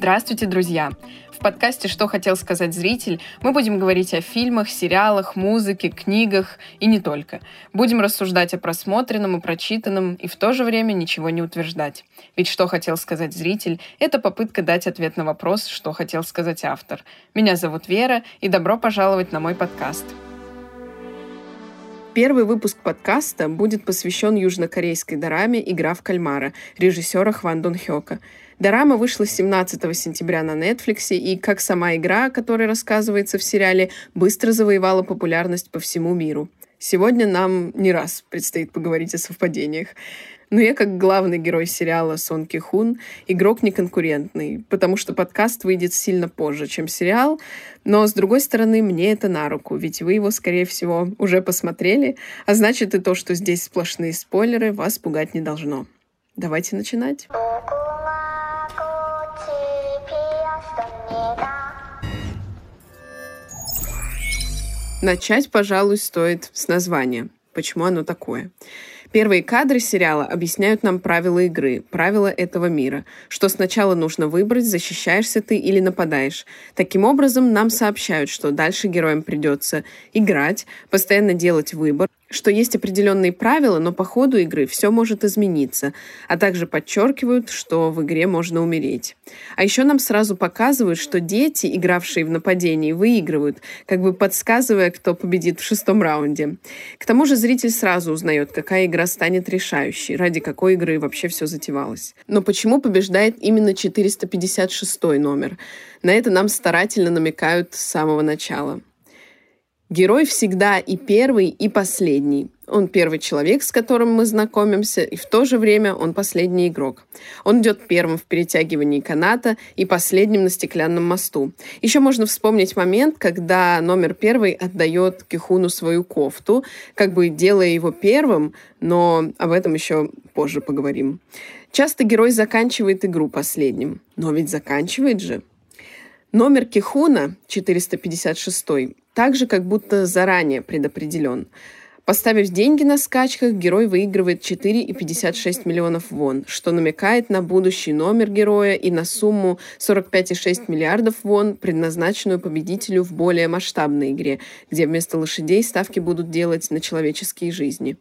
Здравствуйте, друзья! В подкасте «Что хотел сказать зритель» мы будем говорить о фильмах, сериалах, музыке, книгах и не только. Будем рассуждать о просмотренном и прочитанном, и в то же время ничего не утверждать. Ведь «Что хотел сказать зритель» — это попытка дать ответ на вопрос, что хотел сказать автор. Меня зовут Вера, и добро пожаловать на мой подкаст. Первый выпуск подкаста будет посвящен южнокорейской дораме «Игра в кальмара» режиссера Хван Дон Хёка. Дорама вышла 17 сентября на Netflix, и, как сама игра, о которой рассказывается в сериале, быстро завоевала популярность по всему миру. Сегодня нам не раз предстоит поговорить о совпадениях. Но я, как главный герой сериала Сон Ки Хун, игрок неконкурентный, потому что подкаст выйдет сильно позже, чем сериал. Но, с другой стороны, мне это на руку, ведь вы его, скорее всего, уже посмотрели, а значит и то, что здесь сплошные спойлеры, вас пугать не должно. Давайте начинать. Начать, пожалуй, стоит с названия. Почему оно такое? Первые кадры сериала объясняют нам правила игры, правила этого мира, что сначала нужно выбрать, защищаешься ты или нападаешь. Таким образом, нам сообщают, что дальше героям придется играть, постоянно делать выбор, что есть определенные правила, но по ходу игры все может измениться, а также подчеркивают, что в игре можно умереть. А еще нам сразу показывают, что дети, игравшие в нападении, выигрывают, как бы подсказывая, кто победит в шестом раунде. К тому же зритель сразу узнает, какая игра станет решающей, ради какой игры вообще все затевалось. Но почему побеждает именно 456 номер? На это нам старательно намекают с самого начала. Герой всегда и первый, и последний. Он первый человек, с которым мы знакомимся, и в то же время он последний игрок. Он идет первым в перетягивании каната и последним на стеклянном мосту. Еще можно вспомнить момент, когда номер первый отдает Кихуну свою кофту, как бы делая его первым, но об этом еще позже поговорим. Часто герой заканчивает игру последним. Но ведь заканчивает же. Номер Кихуна, 456, также как будто заранее предопределен. Поставив деньги на скачках, герой выигрывает 4,56 миллионов вон, что намекает на будущий номер героя и на сумму 45,6 миллиардов вон, предназначенную победителю в более масштабной игре, где вместо лошадей ставки будут делать на человеческие жизни.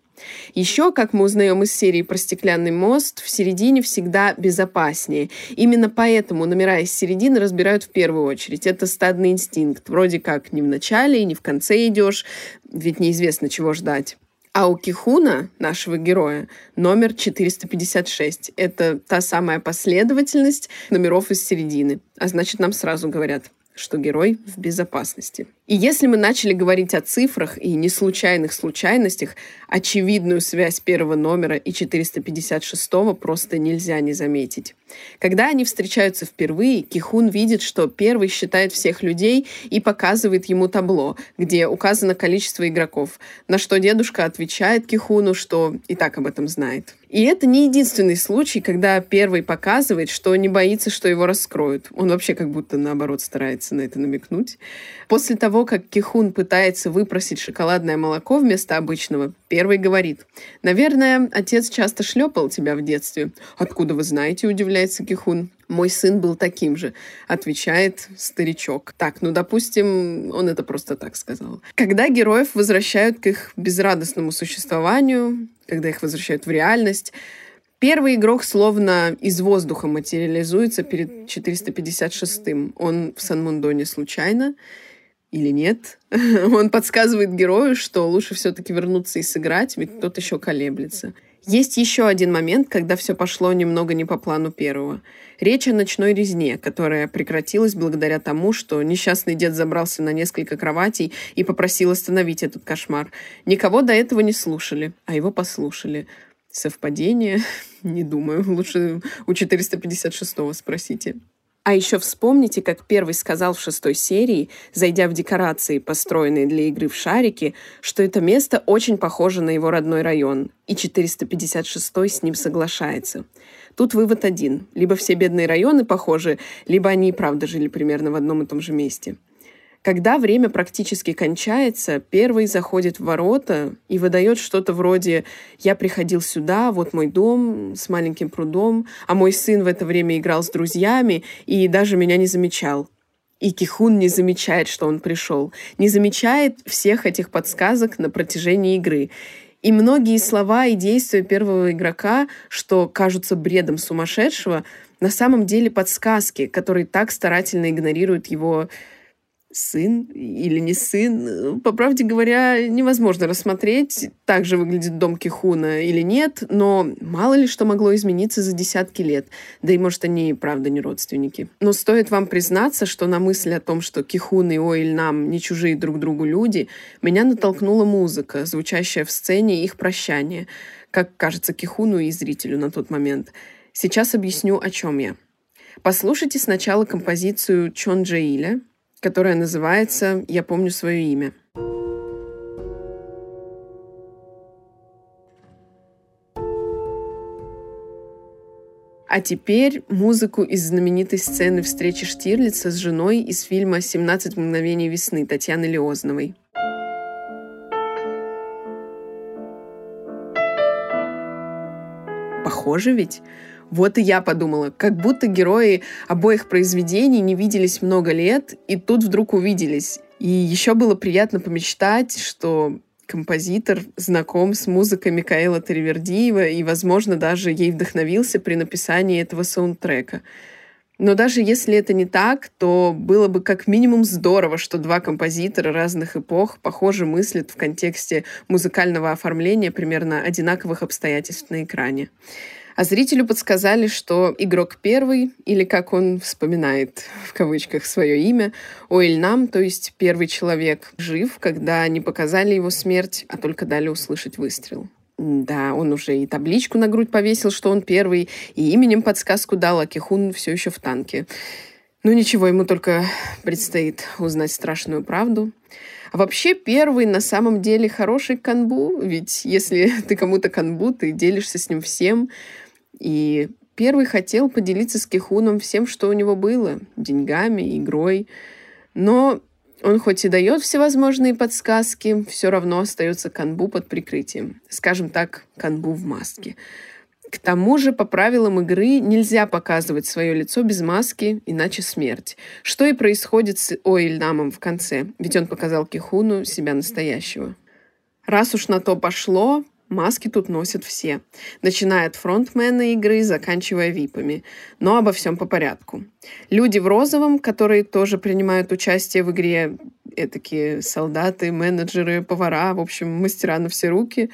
Еще, как мы узнаем из серии про стеклянный мост, в середине всегда безопаснее. Именно поэтому номера из середины разбирают в первую очередь. Это стадный инстинкт. Вроде как не в начале и не в конце идешь, ведь неизвестно, чего ждать. А у Кихуна, нашего героя, номер 456. Это та самая последовательность номеров из середины. А значит, нам сразу говорят, что герой в безопасности. И если мы начали говорить о цифрах и неслучайных случайностях, очевидную связь первого номера и 456 просто нельзя не заметить. Когда они встречаются впервые, Кихун видит, что первый считает всех людей и показывает ему табло, где указано количество игроков, на что дедушка отвечает Кихуну, что и так об этом знает. И это не единственный случай, когда первый показывает, что не боится, что его раскроют. Он вообще как будто наоборот старается на это намекнуть. После того, того, как Кихун пытается выпросить шоколадное молоко вместо обычного, первый говорит, «Наверное, отец часто шлепал тебя в детстве». «Откуда вы знаете?» – удивляется Кихун. «Мой сын был таким же», — отвечает старичок. Так, ну, допустим, он это просто так сказал. Когда героев возвращают к их безрадостному существованию, когда их возвращают в реальность, Первый игрок словно из воздуха материализуется перед 456-м. Он в Сан-Мундоне случайно или нет. Он подсказывает герою, что лучше все-таки вернуться и сыграть, ведь тот еще колеблется. Есть еще один момент, когда все пошло немного не по плану первого. Речь о ночной резне, которая прекратилась благодаря тому, что несчастный дед забрался на несколько кроватей и попросил остановить этот кошмар. Никого до этого не слушали, а его послушали. Совпадение? Не думаю. Лучше у 456-го спросите. А еще вспомните, как первый сказал в шестой серии, зайдя в декорации, построенные для игры в шарики, что это место очень похоже на его родной район, и 456 с ним соглашается. Тут вывод один. Либо все бедные районы похожи, либо они и правда жили примерно в одном и том же месте. Когда время практически кончается, первый заходит в ворота и выдает что-то вроде «Я приходил сюда, вот мой дом с маленьким прудом, а мой сын в это время играл с друзьями и даже меня не замечал». И Кихун не замечает, что он пришел, не замечает всех этих подсказок на протяжении игры. И многие слова и действия первого игрока, что кажутся бредом сумасшедшего, на самом деле подсказки, которые так старательно игнорируют его сын или не сын. По правде говоря, невозможно рассмотреть, так же выглядит дом Кихуна или нет, но мало ли что могло измениться за десятки лет. Да и, может, они правда не родственники. Но стоит вам признаться, что на мысль о том, что Кихун и Оиль нам не чужие друг другу люди, меня натолкнула музыка, звучащая в сцене их прощания, как кажется Кихуну и зрителю на тот момент. Сейчас объясню, о чем я. Послушайте сначала композицию Чон Джаиля, которая называется «Я помню свое имя». А теперь музыку из знаменитой сцены встречи Штирлица с женой из фильма «17 мгновений весны» Татьяны Леозновой. Похоже ведь? Вот и я подумала, как будто герои обоих произведений не виделись много лет, и тут вдруг увиделись. И еще было приятно помечтать, что композитор знаком с музыкой Микаэла Таривердиева и, возможно, даже ей вдохновился при написании этого саундтрека. Но даже если это не так, то было бы как минимум здорово, что два композитора разных эпох похоже мыслят в контексте музыкального оформления примерно одинаковых обстоятельств на экране. А зрителю подсказали, что игрок первый, или как он вспоминает в кавычках свое имя, Оильнам, то есть первый человек, жив, когда не показали его смерть, а только дали услышать выстрел. Да, он уже и табличку на грудь повесил, что он первый, и именем подсказку дал, а Кихун все еще в танке. Ну ничего, ему только предстоит узнать страшную правду. А вообще первый на самом деле хороший канбу, ведь если ты кому-то канбу, ты делишься с ним всем, и первый хотел поделиться с Кихуном всем, что у него было, деньгами, игрой. Но он хоть и дает всевозможные подсказки, все равно остается канбу под прикрытием. Скажем так, канбу в маске. К тому же, по правилам игры, нельзя показывать свое лицо без маски, иначе смерть. Что и происходит с Оильнамом в конце, ведь он показал Кихуну себя настоящего. Раз уж на то пошло, Маски тут носят все, начиная от фронтмена игры, заканчивая випами. Но обо всем по порядку. Люди в розовом, которые тоже принимают участие в игре, такие солдаты, менеджеры, повара, в общем, мастера на все руки,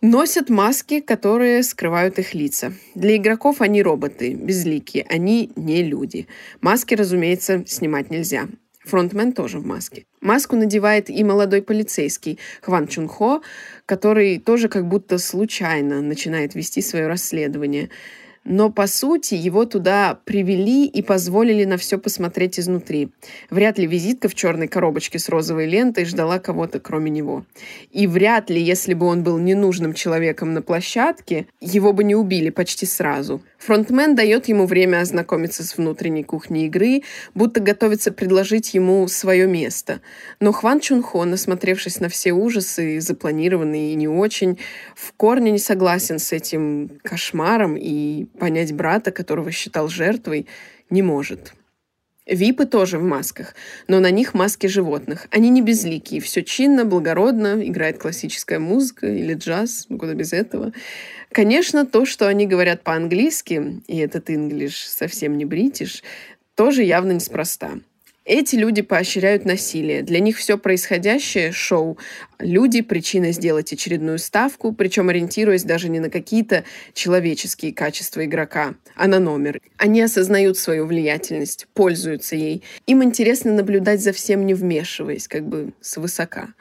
носят маски, которые скрывают их лица. Для игроков они роботы, безликие, они не люди. Маски, разумеется, снимать нельзя. Фронтмен тоже в маске. Маску надевает и молодой полицейский Хван Чун Хо, который тоже как будто случайно начинает вести свое расследование но по сути его туда привели и позволили на все посмотреть изнутри. Вряд ли визитка в черной коробочке с розовой лентой ждала кого-то, кроме него. И вряд ли, если бы он был ненужным человеком на площадке, его бы не убили почти сразу. Фронтмен дает ему время ознакомиться с внутренней кухней игры, будто готовится предложить ему свое место. Но Хван Чунхо, насмотревшись на все ужасы, запланированные и не очень, в корне не согласен с этим кошмаром и понять брата, которого считал жертвой, не может. Випы тоже в масках, но на них маски животных. Они не безликие, все чинно, благородно, играет классическая музыка или джаз, ну куда без этого. Конечно, то, что они говорят по-английски, и этот инглиш совсем не бритиш, тоже явно неспроста. Эти люди поощряют насилие. Для них все происходящее — шоу. Люди — причина сделать очередную ставку, причем ориентируясь даже не на какие-то человеческие качества игрока, а на номер. Они осознают свою влиятельность, пользуются ей. Им интересно наблюдать за всем, не вмешиваясь, как бы свысока.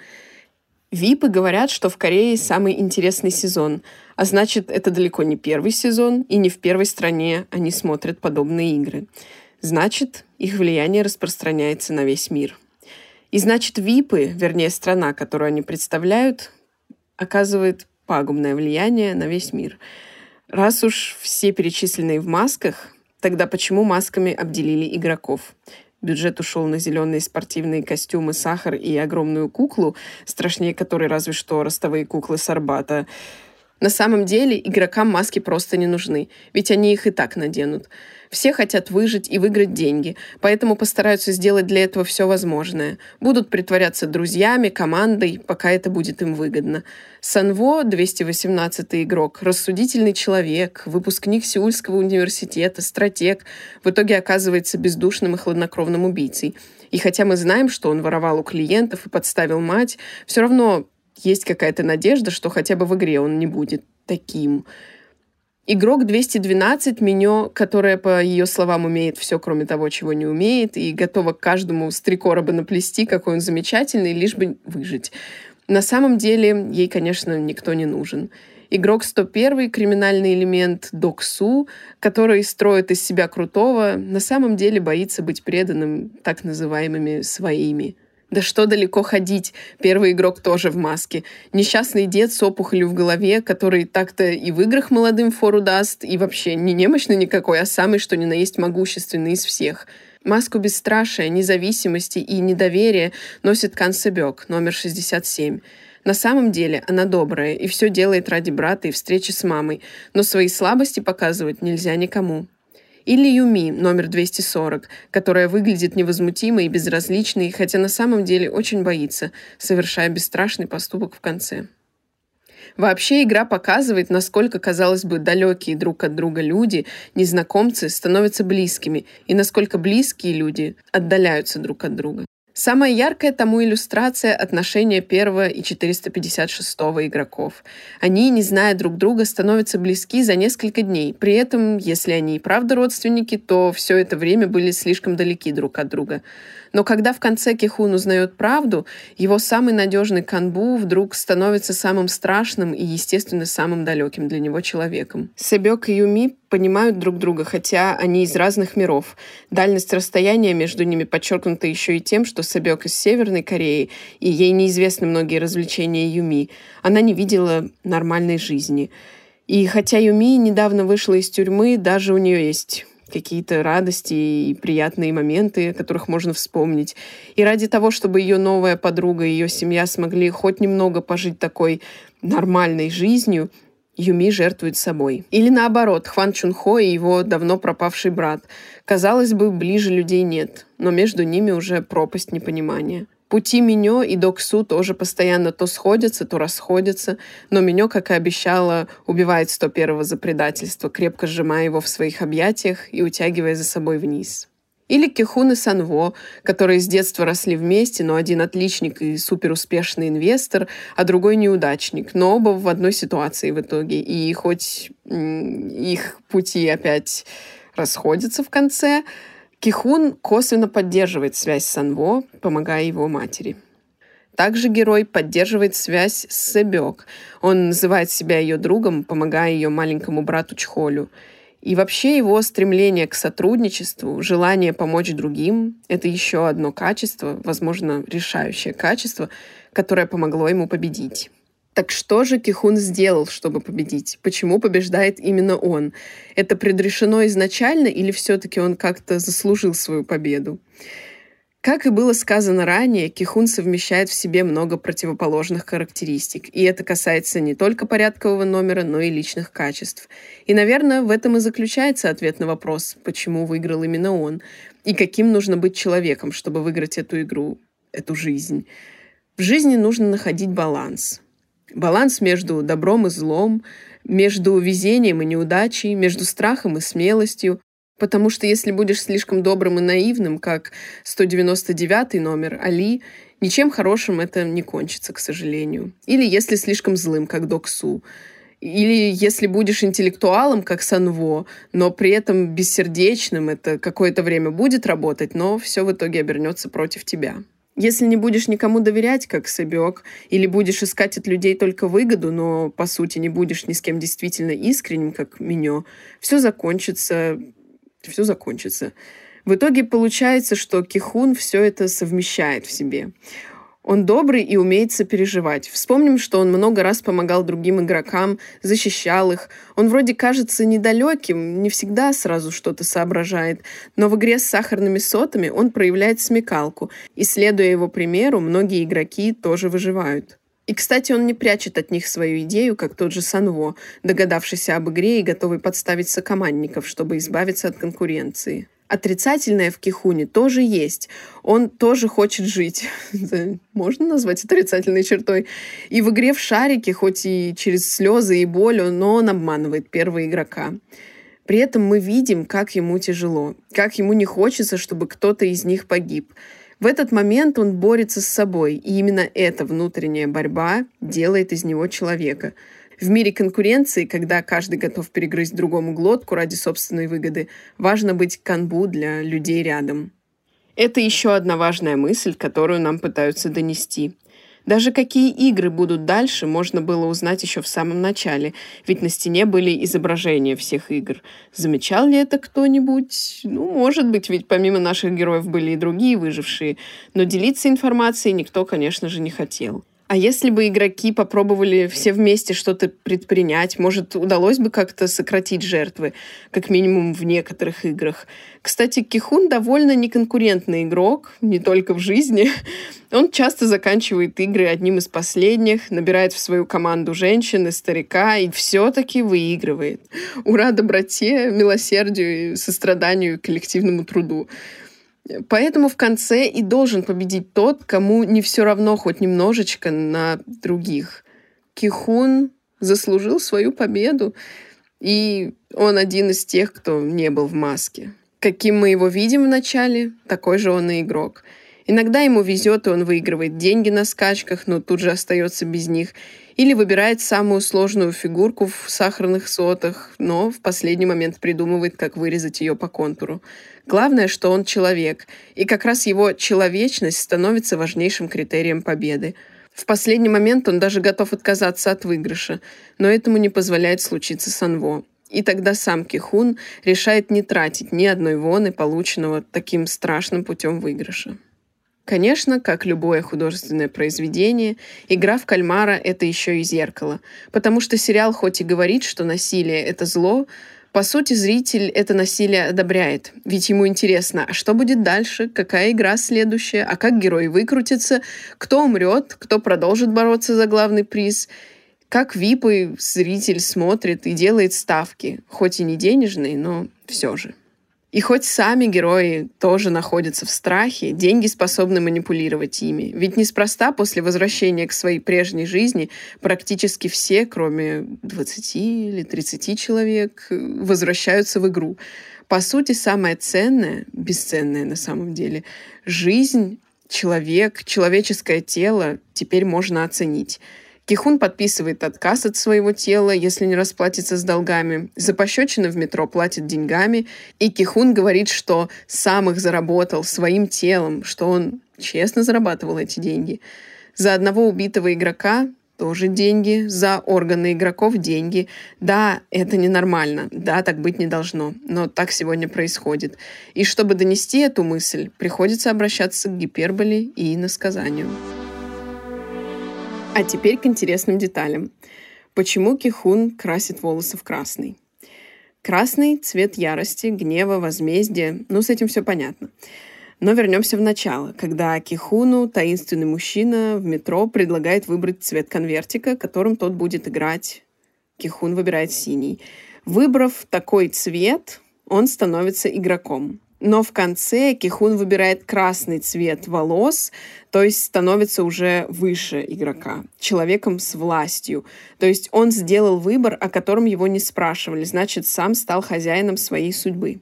Випы говорят, что в Корее самый интересный сезон, а значит, это далеко не первый сезон, и не в первой стране они смотрят подобные игры. Значит, их влияние распространяется на весь мир. И значит, ВИПы, вернее, страна, которую они представляют, оказывает пагубное влияние на весь мир. Раз уж все перечисленные в масках, тогда почему масками обделили игроков? Бюджет ушел на зеленые спортивные костюмы, сахар и огромную куклу, страшнее которой разве что ростовые куклы с Арбата. На самом деле игрокам маски просто не нужны, ведь они их и так наденут. Все хотят выжить и выиграть деньги, поэтому постараются сделать для этого все возможное. Будут притворяться друзьями, командой, пока это будет им выгодно. Санво, 218 игрок, рассудительный человек, выпускник Сеульского университета, стратег, в итоге оказывается бездушным и хладнокровным убийцей. И хотя мы знаем, что он воровал у клиентов и подставил мать, все равно есть какая-то надежда, что хотя бы в игре он не будет таким. Игрок 212 меню, которая, по ее словам, умеет все, кроме того, чего не умеет, и готова к каждому с три короба наплести, какой он замечательный, лишь бы выжить. На самом деле, ей, конечно, никто не нужен. Игрок 101 криминальный элемент Доксу, который строит из себя крутого, на самом деле боится быть преданным так называемыми своими. Да что далеко ходить, первый игрок тоже в маске. Несчастный дед с опухолью в голове, который так-то и в играх молодым фору даст, и вообще не немощный никакой, а самый, что ни на есть, могущественный из всех. Маску бесстрашия, независимости и недоверия носит Кансебек, номер 67. На самом деле она добрая и все делает ради брата и встречи с мамой, но свои слабости показывать нельзя никому. Или Юми, номер 240, которая выглядит невозмутимой и безразличной, хотя на самом деле очень боится, совершая бесстрашный поступок в конце. Вообще игра показывает, насколько, казалось бы, далекие друг от друга люди, незнакомцы, становятся близкими, и насколько близкие люди отдаляются друг от друга. Самая яркая тому иллюстрация отношения первого и 456 игроков. Они, не зная друг друга, становятся близки за несколько дней. При этом, если они и правда родственники, то все это время были слишком далеки друг от друга. Но когда в конце Кихун узнает правду, его самый надежный канбу вдруг становится самым страшным и, естественно, самым далеким для него человеком. Себек и Юми понимают друг друга, хотя они из разных миров. Дальность расстояния между ними подчеркнута еще и тем, что Себек из Северной Кореи, и ей неизвестны многие развлечения Юми. Она не видела нормальной жизни. И хотя Юми недавно вышла из тюрьмы, даже у нее есть какие-то радости и приятные моменты, о которых можно вспомнить. И ради того, чтобы ее новая подруга и ее семья смогли хоть немного пожить такой нормальной жизнью, Юми жертвует собой. Или наоборот, Хван Чунхо и его давно пропавший брат. Казалось бы, ближе людей нет, но между ними уже пропасть непонимания. Пути Минё и Доксу тоже постоянно то сходятся, то расходятся, но Минё, как и обещала, убивает 101-го за предательство, крепко сжимая его в своих объятиях и утягивая за собой вниз. Или Кихун и Санво, которые с детства росли вместе, но один отличник и суперуспешный инвестор, а другой неудачник, но оба в одной ситуации в итоге. И хоть их пути опять расходятся в конце, Кихун косвенно поддерживает связь с Анво, помогая его матери. Также герой поддерживает связь с Себек. Он называет себя ее другом, помогая ее маленькому брату Чхолю. И вообще его стремление к сотрудничеству, желание помочь другим — это еще одно качество, возможно, решающее качество, которое помогло ему победить. Так что же Кихун сделал, чтобы победить? Почему побеждает именно он? Это предрешено изначально или все-таки он как-то заслужил свою победу? Как и было сказано ранее, Кихун совмещает в себе много противоположных характеристик, и это касается не только порядкового номера, но и личных качеств. И, наверное, в этом и заключается ответ на вопрос, почему выиграл именно он, и каким нужно быть человеком, чтобы выиграть эту игру, эту жизнь. В жизни нужно находить баланс. Баланс между добром и злом, между везением и неудачей, между страхом и смелостью. Потому что если будешь слишком добрым и наивным, как 199 номер Али, ничем хорошим это не кончится, к сожалению. Или если слишком злым, как Док Су. Или если будешь интеллектуалом, как Санво, но при этом бессердечным, это какое-то время будет работать, но все в итоге обернется против тебя. Если не будешь никому доверять, как Собек, или будешь искать от людей только выгоду, но, по сути, не будешь ни с кем действительно искренним, как Минё, все закончится, все закончится. В итоге получается, что Кихун все это совмещает в себе. Он добрый и умеет сопереживать. Вспомним, что он много раз помогал другим игрокам, защищал их. Он вроде кажется недалеким, не всегда сразу что-то соображает, но в игре с сахарными сотами он проявляет смекалку, и, следуя его примеру, многие игроки тоже выживают. И, кстати, он не прячет от них свою идею, как тот же Санво, догадавшийся об игре и готовый подставить сокомандников, чтобы избавиться от конкуренции отрицательное в Кихуне тоже есть. Он тоже хочет жить. Можно назвать отрицательной чертой. И в игре в шарике, хоть и через слезы и боль, но он обманывает первого игрока. При этом мы видим, как ему тяжело, как ему не хочется, чтобы кто-то из них погиб. В этот момент он борется с собой, и именно эта внутренняя борьба делает из него человека – в мире конкуренции, когда каждый готов перегрызть другому глотку ради собственной выгоды, важно быть канбу для людей рядом. Это еще одна важная мысль, которую нам пытаются донести. Даже какие игры будут дальше, можно было узнать еще в самом начале, ведь на стене были изображения всех игр. Замечал ли это кто-нибудь? Ну, может быть, ведь помимо наших героев были и другие выжившие, но делиться информацией никто, конечно же, не хотел. А если бы игроки попробовали все вместе что-то предпринять, может, удалось бы как-то сократить жертвы, как минимум в некоторых играх. Кстати, Кихун довольно неконкурентный игрок, не только в жизни. Он часто заканчивает игры одним из последних, набирает в свою команду женщин и старика и все-таки выигрывает. Ура доброте, милосердию, состраданию и коллективному труду. Поэтому в конце и должен победить тот, кому не все равно хоть немножечко на других. Кихун заслужил свою победу, и он один из тех, кто не был в маске. Каким мы его видим в начале, такой же он и игрок. Иногда ему везет, и он выигрывает деньги на скачках, но тут же остается без них. Или выбирает самую сложную фигурку в сахарных сотах, но в последний момент придумывает, как вырезать ее по контуру. Главное, что он человек, и как раз его человечность становится важнейшим критерием победы. В последний момент он даже готов отказаться от выигрыша, но этому не позволяет случиться Санво. И тогда сам Кихун решает не тратить ни одной воны, полученного таким страшным путем выигрыша. Конечно, как любое художественное произведение, игра в кальмара — это еще и зеркало, потому что сериал хоть и говорит, что насилие — это зло, по сути, зритель это насилие одобряет, ведь ему интересно, а что будет дальше, какая игра следующая, а как герой выкрутится, кто умрет, кто продолжит бороться за главный приз, как випы зритель смотрит и делает ставки, хоть и не денежные, но все же. И хоть сами герои тоже находятся в страхе, деньги способны манипулировать ими. Ведь неспроста после возвращения к своей прежней жизни практически все, кроме 20 или 30 человек, возвращаются в игру. По сути, самое ценное, бесценное на самом деле, жизнь, человек, человеческое тело теперь можно оценить. Кихун подписывает отказ от своего тела, если не расплатится с долгами. За пощечины в метро платит деньгами. И Кихун говорит, что сам их заработал своим телом, что он честно зарабатывал эти деньги. За одного убитого игрока тоже деньги, за органы игроков деньги. Да, это ненормально, да, так быть не должно, но так сегодня происходит. И чтобы донести эту мысль, приходится обращаться к гиперболе и иносказанию. А теперь к интересным деталям. Почему Кихун красит волосы в красный? Красный — цвет ярости, гнева, возмездия. Ну, с этим все понятно. Но вернемся в начало, когда Кихуну таинственный мужчина в метро предлагает выбрать цвет конвертика, которым тот будет играть. Кихун выбирает синий. Выбрав такой цвет, он становится игроком. Но в конце Кихун выбирает красный цвет волос, то есть становится уже выше игрока, человеком с властью. То есть он сделал выбор, о котором его не спрашивали, значит, сам стал хозяином своей судьбы.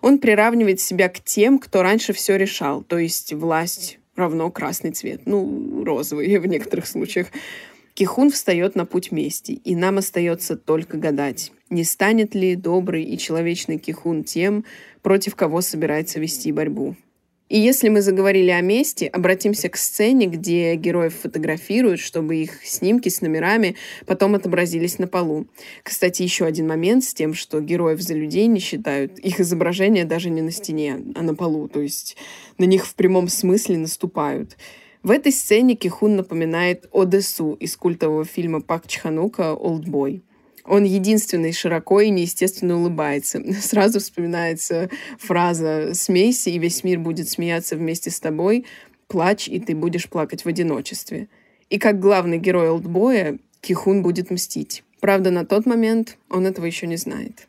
Он приравнивает себя к тем, кто раньше все решал, то есть власть равно красный цвет, ну, розовый в некоторых случаях. Кихун встает на путь мести, и нам остается только гадать, не станет ли добрый и человечный Кихун тем, против кого собирается вести борьбу. И если мы заговорили о месте, обратимся к сцене, где героев фотографируют, чтобы их снимки с номерами потом отобразились на полу. Кстати, еще один момент с тем, что героев за людей не считают. Их изображения даже не на стене, а на полу. То есть на них в прямом смысле наступают. В этой сцене Кихун напоминает Одессу из культового фильма Пак Чханука «Олдбой». Он единственный широко и неестественно улыбается. Сразу вспоминается фраза «Смейся, и весь мир будет смеяться вместе с тобой. Плачь, и ты будешь плакать в одиночестве». И как главный герой Олдбоя, Кихун будет мстить. Правда, на тот момент он этого еще не знает.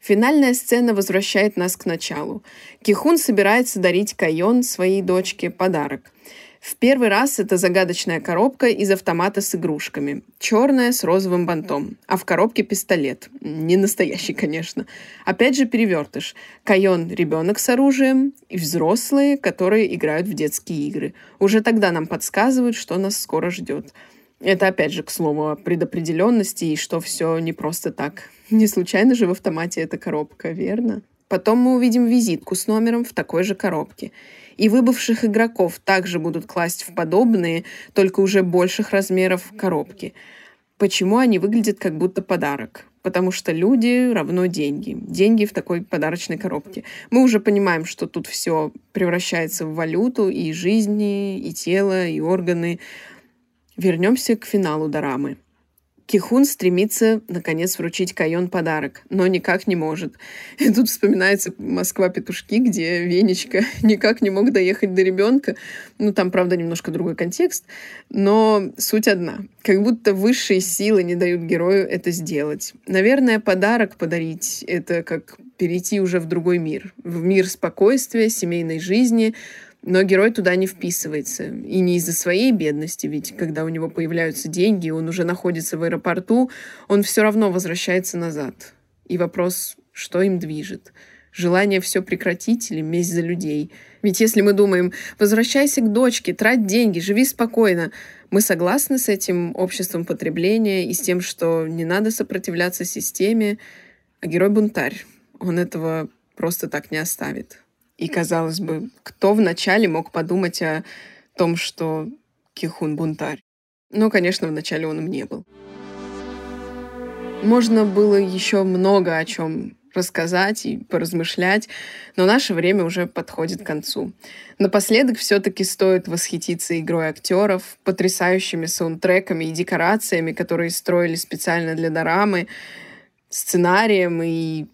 Финальная сцена возвращает нас к началу. Кихун собирается дарить Кайон, своей дочке, подарок. В первый раз это загадочная коробка из автомата с игрушками. Черная с розовым бантом. А в коробке пистолет. Не настоящий, конечно. Опять же перевертыш. Кайон – ребенок с оружием. И взрослые, которые играют в детские игры. Уже тогда нам подсказывают, что нас скоро ждет. Это опять же к слову о предопределенности и что все не просто так. Не случайно же в автомате эта коробка, верно? Потом мы увидим визитку с номером в такой же коробке. И выбывших игроков также будут класть в подобные, только уже больших размеров коробки. Почему они выглядят как будто подарок? Потому что люди равно деньги. Деньги в такой подарочной коробке. Мы уже понимаем, что тут все превращается в валюту, и жизни, и тело, и органы. Вернемся к финалу дорамы. Кихун стремится, наконец, вручить Кайон подарок, но никак не может. И тут вспоминается «Москва-петушки», где Венечка никак не мог доехать до ребенка. Ну, там, правда, немножко другой контекст, но суть одна. Как будто высшие силы не дают герою это сделать. Наверное, подарок подарить — это как перейти уже в другой мир. В мир спокойствия, семейной жизни — но герой туда не вписывается. И не из-за своей бедности, ведь когда у него появляются деньги, он уже находится в аэропорту, он все равно возвращается назад. И вопрос, что им движет? Желание все прекратить или месть за людей? Ведь если мы думаем, возвращайся к дочке, трать деньги, живи спокойно, мы согласны с этим обществом потребления и с тем, что не надо сопротивляться системе, а герой бунтарь. Он этого просто так не оставит. И, казалось бы, кто вначале мог подумать о том, что Кихун бунтарь? Но, конечно, вначале он им не был. Можно было еще много о чем рассказать и поразмышлять, но наше время уже подходит к концу. Напоследок все-таки стоит восхититься игрой актеров, потрясающими саундтреками и декорациями, которые строили специально для дорамы, сценарием и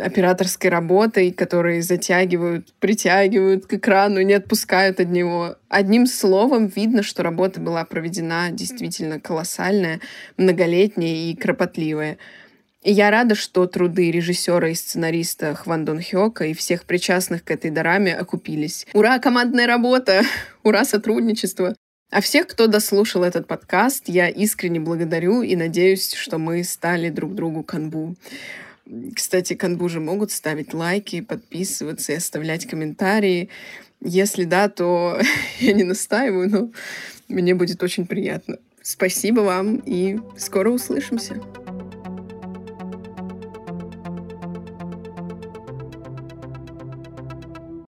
операторской работой, которые затягивают, притягивают к экрану, не отпускают от него. Одним словом, видно, что работа была проведена действительно колоссальная, многолетняя и кропотливая. И я рада, что труды режиссера и сценариста Хван Дон Хёка и всех причастных к этой дораме окупились. Ура, командная работа! Ура, сотрудничество! А всех, кто дослушал этот подкаст, я искренне благодарю и надеюсь, что мы стали друг другу канбу. Кстати, канбужи могут ставить лайки, подписываться и оставлять комментарии. Если да, то я не настаиваю, но мне будет очень приятно. Спасибо вам и скоро услышимся.